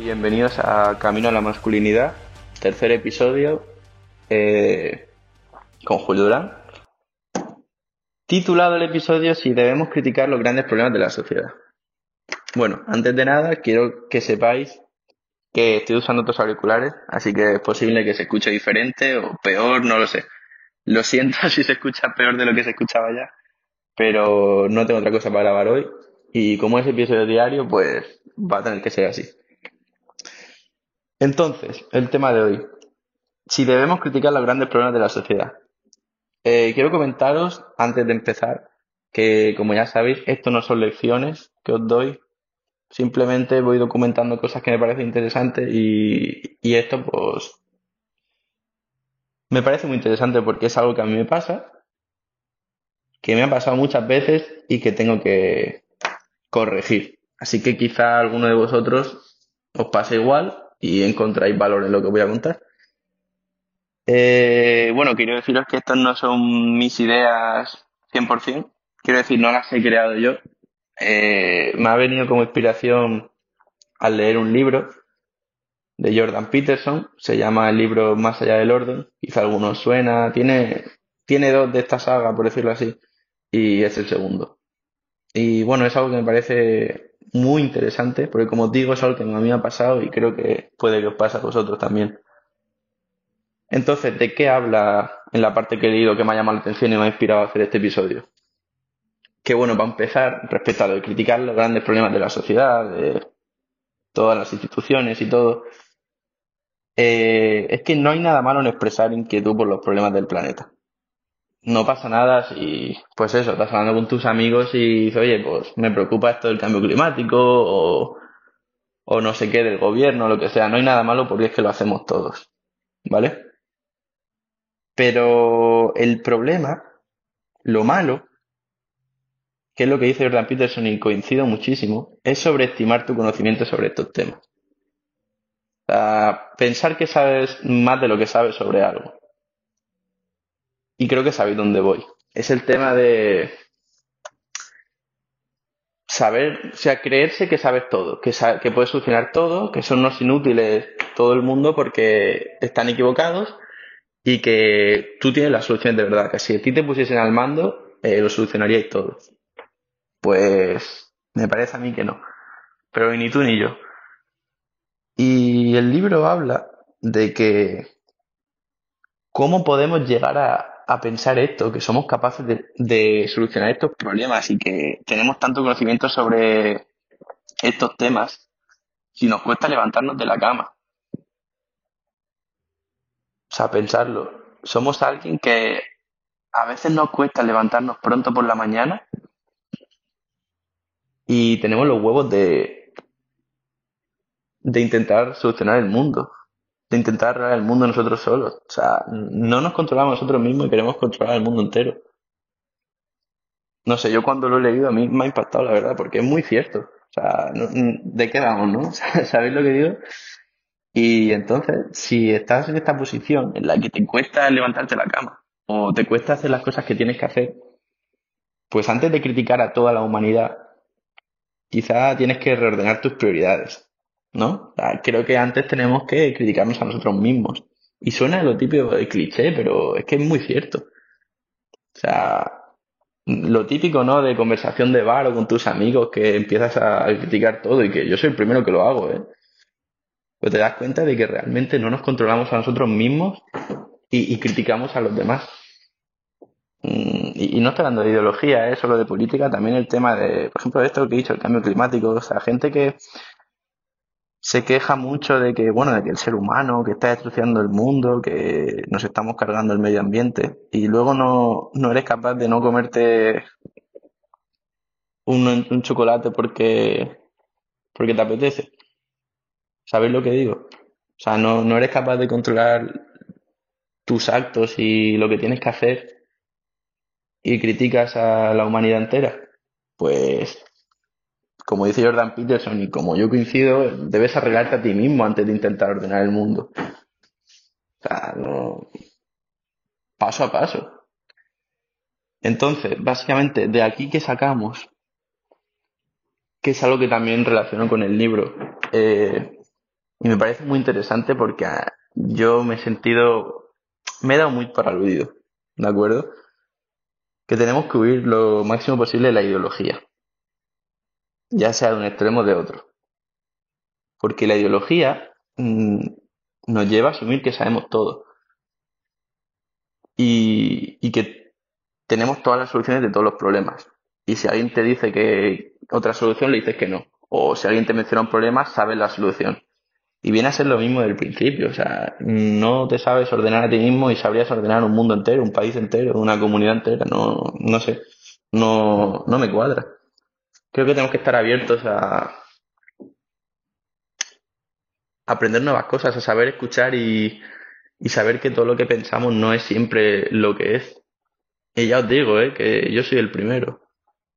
bienvenidos a Camino a la Masculinidad, tercer episodio eh, con Julio Durán. Titulado el episodio Si debemos criticar los grandes problemas de la sociedad. Bueno, antes de nada quiero que sepáis que estoy usando otros auriculares, así que es posible que se escuche diferente o peor, no lo sé. Lo siento si se escucha peor de lo que se escuchaba ya, pero no tengo otra cosa para grabar hoy. Y como es episodio diario, pues va a tener que ser así. Entonces, el tema de hoy. Si debemos criticar los grandes problemas de la sociedad. Eh, quiero comentaros, antes de empezar, que como ya sabéis, esto no son lecciones que os doy. Simplemente voy documentando cosas que me parecen interesantes y, y esto pues me parece muy interesante porque es algo que a mí me pasa, que me ha pasado muchas veces y que tengo que corregir. Así que quizá alguno de vosotros os pase igual y encontráis valor en lo que voy a contar. Eh, bueno, quiero deciros que estas no son mis ideas 100%. Quiero decir, no las he creado yo. Eh, me ha venido como inspiración al leer un libro de Jordan Peterson. Se llama el libro Más allá del orden. Quizá alguno suena. Tiene, tiene dos de esta saga, por decirlo así. Y es el segundo. Y bueno, es algo que me parece muy interesante, porque como os digo, es algo que a mí me ha pasado y creo que puede que os pase a vosotros también. Entonces, ¿de qué habla en la parte que he leído que me ha llamado la atención y me ha inspirado a hacer este episodio? Que bueno, para empezar, respecto a lo de criticar los grandes problemas de la sociedad, de todas las instituciones y todo, eh, es que no hay nada malo en expresar inquietud por los problemas del planeta no pasa nada si, pues eso, estás hablando con tus amigos y dices, oye, pues me preocupa esto del cambio climático o, o no sé qué del gobierno, lo que sea. No hay nada malo porque es que lo hacemos todos, ¿vale? Pero el problema, lo malo, que es lo que dice Jordan Peterson y coincido muchísimo, es sobreestimar tu conocimiento sobre estos temas. O sea, pensar que sabes más de lo que sabes sobre algo. Y creo que sabéis dónde voy. Es el tema de saber, o sea, creerse que sabes todo, que, que puedes solucionar todo, que son unos inútiles todo el mundo porque están equivocados y que tú tienes las soluciones de verdad, que si a ti te pusiesen al mando, eh, lo solucionaríais todo. Pues me parece a mí que no. Pero ni tú ni yo. Y el libro habla de que cómo podemos llegar a, a pensar esto, que somos capaces de, solucionar estos problemas y que tenemos tanto conocimiento sobre estos temas si nos cuesta levantarnos de la cama. O sea, pensarlo. Somos alguien que a veces nos cuesta levantarnos pronto por la mañana y tenemos los huevos de, de intentar solucionar el mundo de intentar arreglar el mundo nosotros solos. O sea, no nos controlamos nosotros mismos y queremos controlar el mundo entero. No sé, yo cuando lo he leído a mí me ha impactado, la verdad, porque es muy cierto. O sea, ¿de qué vamos, no? ¿Sabéis lo que digo? Y entonces, si estás en esta posición en la que te cuesta levantarte la cama o te cuesta hacer las cosas que tienes que hacer, pues antes de criticar a toda la humanidad, quizá tienes que reordenar tus prioridades. ¿No? creo que antes tenemos que criticarnos a nosotros mismos. Y suena lo típico de cliché, pero es que es muy cierto. O sea, lo típico, ¿no? De conversación de bar o con tus amigos que empiezas a criticar todo y que yo soy el primero que lo hago, ¿eh? Pues te das cuenta de que realmente no nos controlamos a nosotros mismos y, criticamos a los demás. Mm, y, no estoy hablando de ideología, ¿eh? solo de política, también el tema de, por ejemplo, esto que he dicho, el cambio climático, o sea, gente que se queja mucho de que, bueno, de que el ser humano, que está destruyendo el mundo, que nos estamos cargando el medio ambiente, y luego no, no eres capaz de no comerte un, un chocolate porque, porque te apetece. ¿Sabes lo que digo? O sea, no, no eres capaz de controlar tus actos y lo que tienes que hacer y criticas a la humanidad entera. Pues como dice Jordan Peterson y como yo coincido, debes arreglarte a ti mismo antes de intentar ordenar el mundo. O sea, no... paso a paso. Entonces, básicamente, de aquí que sacamos, que es algo que también relaciono con el libro, eh, Y me parece muy interesante porque ah, yo me he sentido, me he dado muy para aludido, ¿de acuerdo? Que tenemos que huir lo máximo posible de la ideología, ya sea de un extremo o de otro. Porque la ideología mm, nos lleva a asumir que sabemos todo y, y que tenemos todas las soluciones de todos los problemas. Y si alguien te dice que otra solución, le dices que no. O si alguien te menciona un problema, sabes la solución. Y viene a ser lo mismo del principio. O sea, no te sabes ordenar a ti mismo y sabrías ordenar un mundo entero, un país entero, una comunidad entera. No, no sé. No, no me cuadra. Creo que tenemos que estar abiertos a aprender nuevas cosas, a saber escuchar y, saber que todo lo que pensamos no es siempre lo que es. Y ya os digo, ¿eh? que yo soy el primero.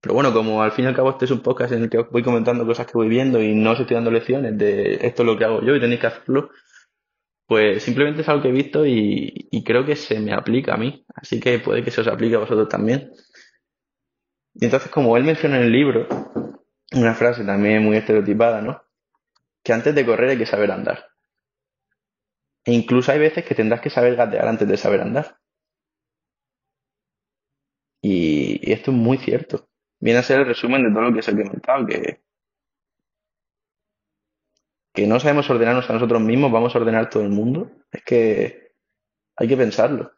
Pero bueno, como al fin y al cabo este es un podcast en el que os voy comentando cosas que voy viendo y no os estoy dando lecciones de esto es lo que hago yo y tenéis que hacerlo, pues simplemente es algo que he visto y, y creo que se me aplica a mí. Así que puede que se os aplique a vosotros también. Y entonces, como él menciona en el libro, una frase también muy estereotipada, ¿no? Que antes de correr hay que saber andar. E incluso hay veces que tendrás que saber gatear antes de saber andar. Y, esto es muy cierto. Viene a ser el resumen de todo lo que os he comentado, que, que no sabemos ordenarnos a nosotros mismos, vamos a ordenar todo el mundo. Es que hay que pensarlo.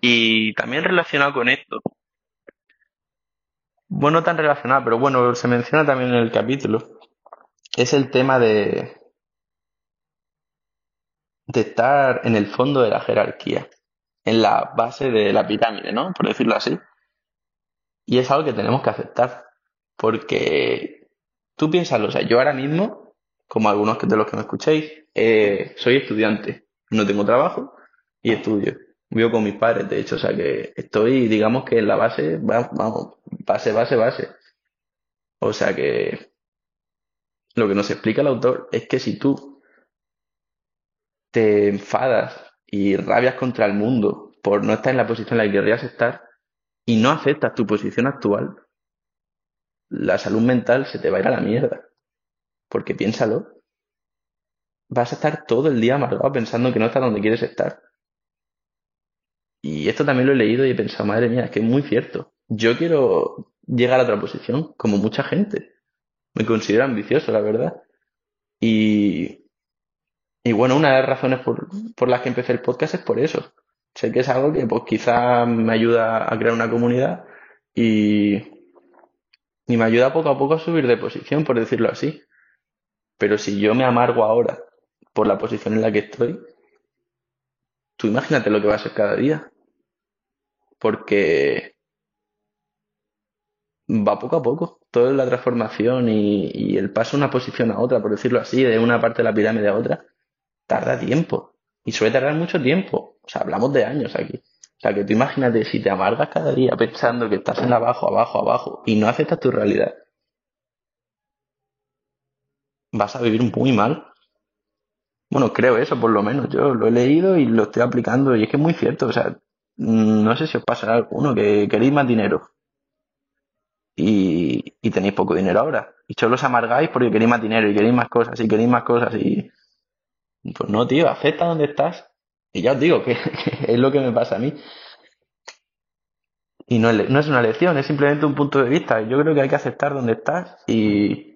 Y también relacionado con esto, bueno, no tan relacionado, pero bueno, se menciona también en el capítulo, es el tema de, de estar en el fondo de la jerarquía, en la base de la pirámide, ¿no? Por decirlo así. Y es algo que tenemos que aceptar, porque tú piénsalo, o sea, yo ahora mismo, como algunos de los que me escuchéis, eh, soy estudiante, no tengo trabajo y estudio. Vivo con mis padres, de hecho, o sea que estoy, digamos que en la base, vamos, base, base, base. O sea que lo que nos explica el autor es que si tú te enfadas y rabias contra el mundo por no estar en la posición en la que querrías estar y no aceptas tu posición actual, la salud mental se te va a ir a la mierda. Porque piénsalo, vas a estar todo el día amargado pensando que no estás donde quieres estar. Y esto también lo he leído y he pensado, madre mía, es que es muy cierto. Yo quiero llegar a otra posición, como mucha gente. Me considero ambicioso, la verdad. Y, y bueno, una de las razones por, por las que empecé el podcast es por eso. Sé que es algo que pues quizá me ayuda a crear una comunidad y, y me ayuda poco a poco a subir de posición, por decirlo así. Pero si yo me amargo ahora por la posición en la que estoy, tú imagínate lo que va a ser cada día. Porque va poco a poco. Todo es la transformación y, y el paso de una posición a otra, por decirlo así, de una parte de la pirámide a otra tarda tiempo. Y suele tardar mucho tiempo. O sea, hablamos de años aquí. O sea, que tú imagínate si te amargas cada día pensando que estás en abajo, abajo, abajo y no aceptas tu realidad. Vas a vivir muy mal. Bueno, creo eso, por lo menos. Yo lo he leído y lo estoy aplicando y es que es muy cierto. O sea, mm, no sé si os pasará alguno que queréis más dinero y, y tenéis poco dinero ahora. Y solo os amargáis porque queréis más dinero y queréis más cosas y queréis más cosas y pues no, tío, acepta donde estás. Y ya os digo que, es lo que me pasa a mí. Y no es, no es una lección, es simplemente un punto de vista. Yo creo que hay que aceptar donde estás y,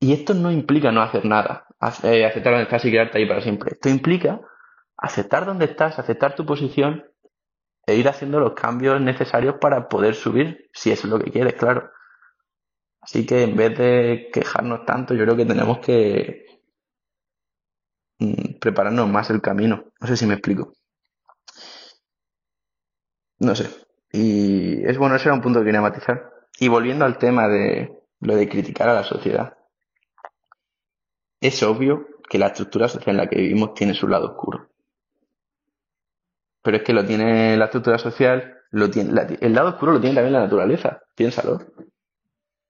y esto no implica no hacer nada, eh, aceptar donde estás y quedarte ahí para siempre. Esto implica aceptar donde estás, aceptar tu posición e ir haciendo los cambios necesarios para poder subir, si es lo que quieres, claro. Así que en vez de quejarnos tanto, yo creo que tenemos que, Mm, prepararnos más el camino. No sé si me explico. No sé. Y es bueno, ese era un punto que quería matizar. Y volviendo al tema de lo de criticar a la sociedad. Es obvio que la estructura social en la que vivimos tiene su lado oscuro. Pero es que lo tiene la estructura social, lo tiene, el lado oscuro lo tiene también la naturaleza. Piénsalo.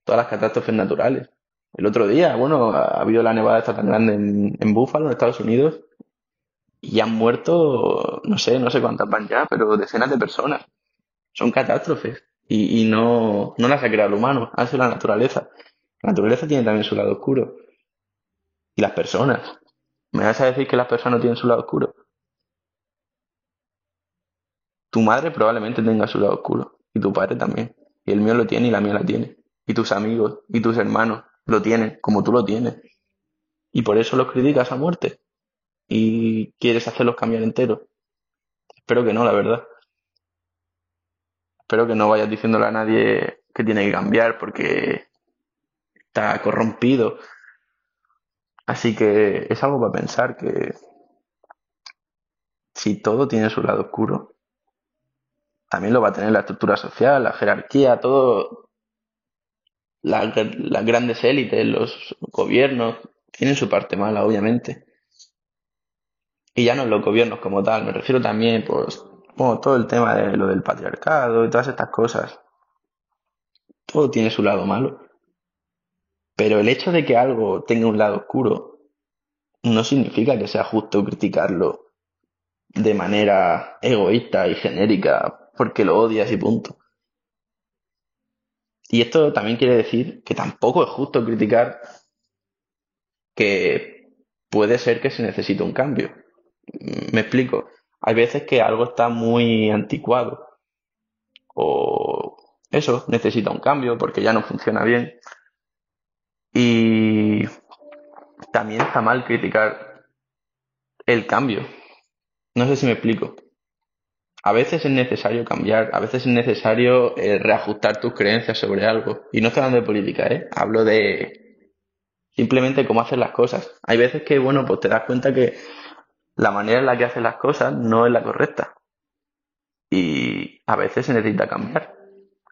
Todas las catástrofes naturales. El otro día, bueno, ha habido la nevada esta tan grande en, en Buffalo, en Estados Unidos, y han muerto, no sé, no sé cuántas van ya, pero decenas de personas. Son catástrofes. Y, y no, no las ha creado el humano, ha sido la naturaleza. La naturaleza tiene también su lado oscuro. Y las personas. ¿Me vas a decir que las personas tienen su lado oscuro? Tu madre probablemente tenga su lado oscuro. Y tu padre también. Y el mío lo tiene y la mía la tiene. Y tus amigos y tus hermanos lo tienen, como tú lo tienes. Y por eso los criticas a muerte. Y quieres hacerlos cambiar enteros. Espero que no, la verdad. Espero que no vayas diciéndole a nadie que tiene que cambiar porque está corrompido. Así que es algo para pensar que si todo tiene su lado oscuro, también lo va a tener la estructura social, la jerarquía, todo. Las, grandes élites, los gobiernos, tienen su parte mala, obviamente. Y ya no los gobiernos como tal, me refiero también, pues, todo el tema de lo del patriarcado y todas estas cosas. Todo tiene su lado malo. Pero el hecho de que algo tenga un lado oscuro no significa que sea justo criticarlo de manera egoísta y genérica porque lo odias y punto. Y esto también quiere decir que tampoco es justo criticar que puede ser que se necesite un cambio. Me explico. Hay veces que algo está muy anticuado o eso necesita un cambio porque ya no funciona bien. Y también está mal criticar el cambio. No sé si me explico. A veces es necesario cambiar, a veces es necesario eh, reajustar tus creencias sobre algo. Y no estoy hablando de política, ¿eh? Hablo de simplemente cómo hacer las cosas. Hay veces que, bueno, pues te das cuenta que la manera en la que haces las cosas no es la correcta. Y a veces se necesita cambiar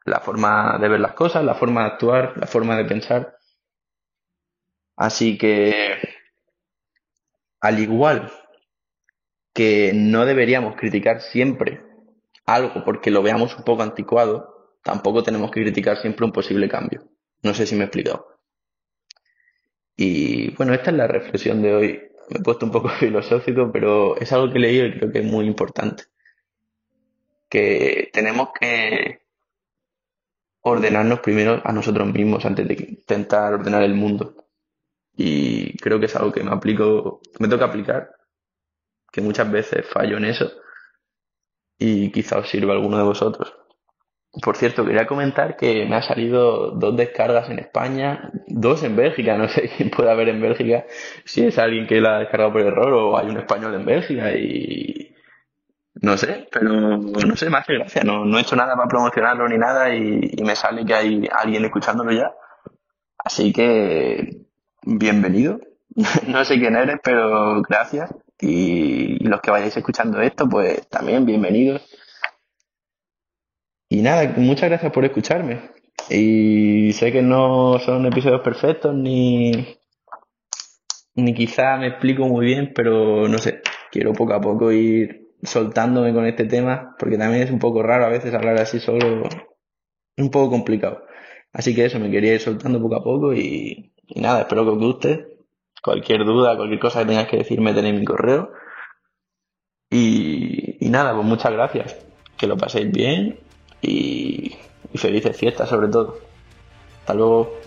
la forma de ver las cosas, la forma de actuar, la forma de pensar. Así que, al igual que no deberíamos criticar siempre algo porque lo veamos un poco anticuado, tampoco tenemos que criticar siempre un posible cambio. No sé si me he explicado. Y bueno, esta es la reflexión de hoy. Me he puesto un poco filosófico, pero es algo que he leído y creo que es muy importante. Que tenemos que ordenarnos primero a nosotros mismos antes de intentar ordenar el mundo. Y creo que es algo que me aplico, me toca aplicar, que muchas veces fallo en eso y quizá os sirva alguno de vosotros. Por cierto, quería comentar que me ha salido dos descargas en España, dos en Bélgica, no sé quién puede haber en Bélgica, si es alguien que la ha descargado por error o hay un español en Bélgica y no sé, pero no sé, me hace gracia. No, no he hecho nada para promocionarlo ni nada y, me sale que hay alguien escuchándolo ya. Así que, bienvenido. no sé quién eres, pero gracias. Y, los que vayáis escuchando esto, pues también bienvenidos. Y nada, muchas gracias por escucharme. Y sé que no son episodios perfectos ni, ni quizá me explico muy bien, pero no sé, quiero poco a poco ir soltándome con este tema, porque también es un poco raro a veces hablar así solo, un poco complicado. Así que eso, me quería ir soltando poco a poco y, nada, espero que os guste. Cualquier duda, cualquier cosa que tengáis que decirme tenéis mi correo. Y, nada, pues muchas gracias. Que lo paséis bien y, y felices fiestas sobre todo. Hasta luego.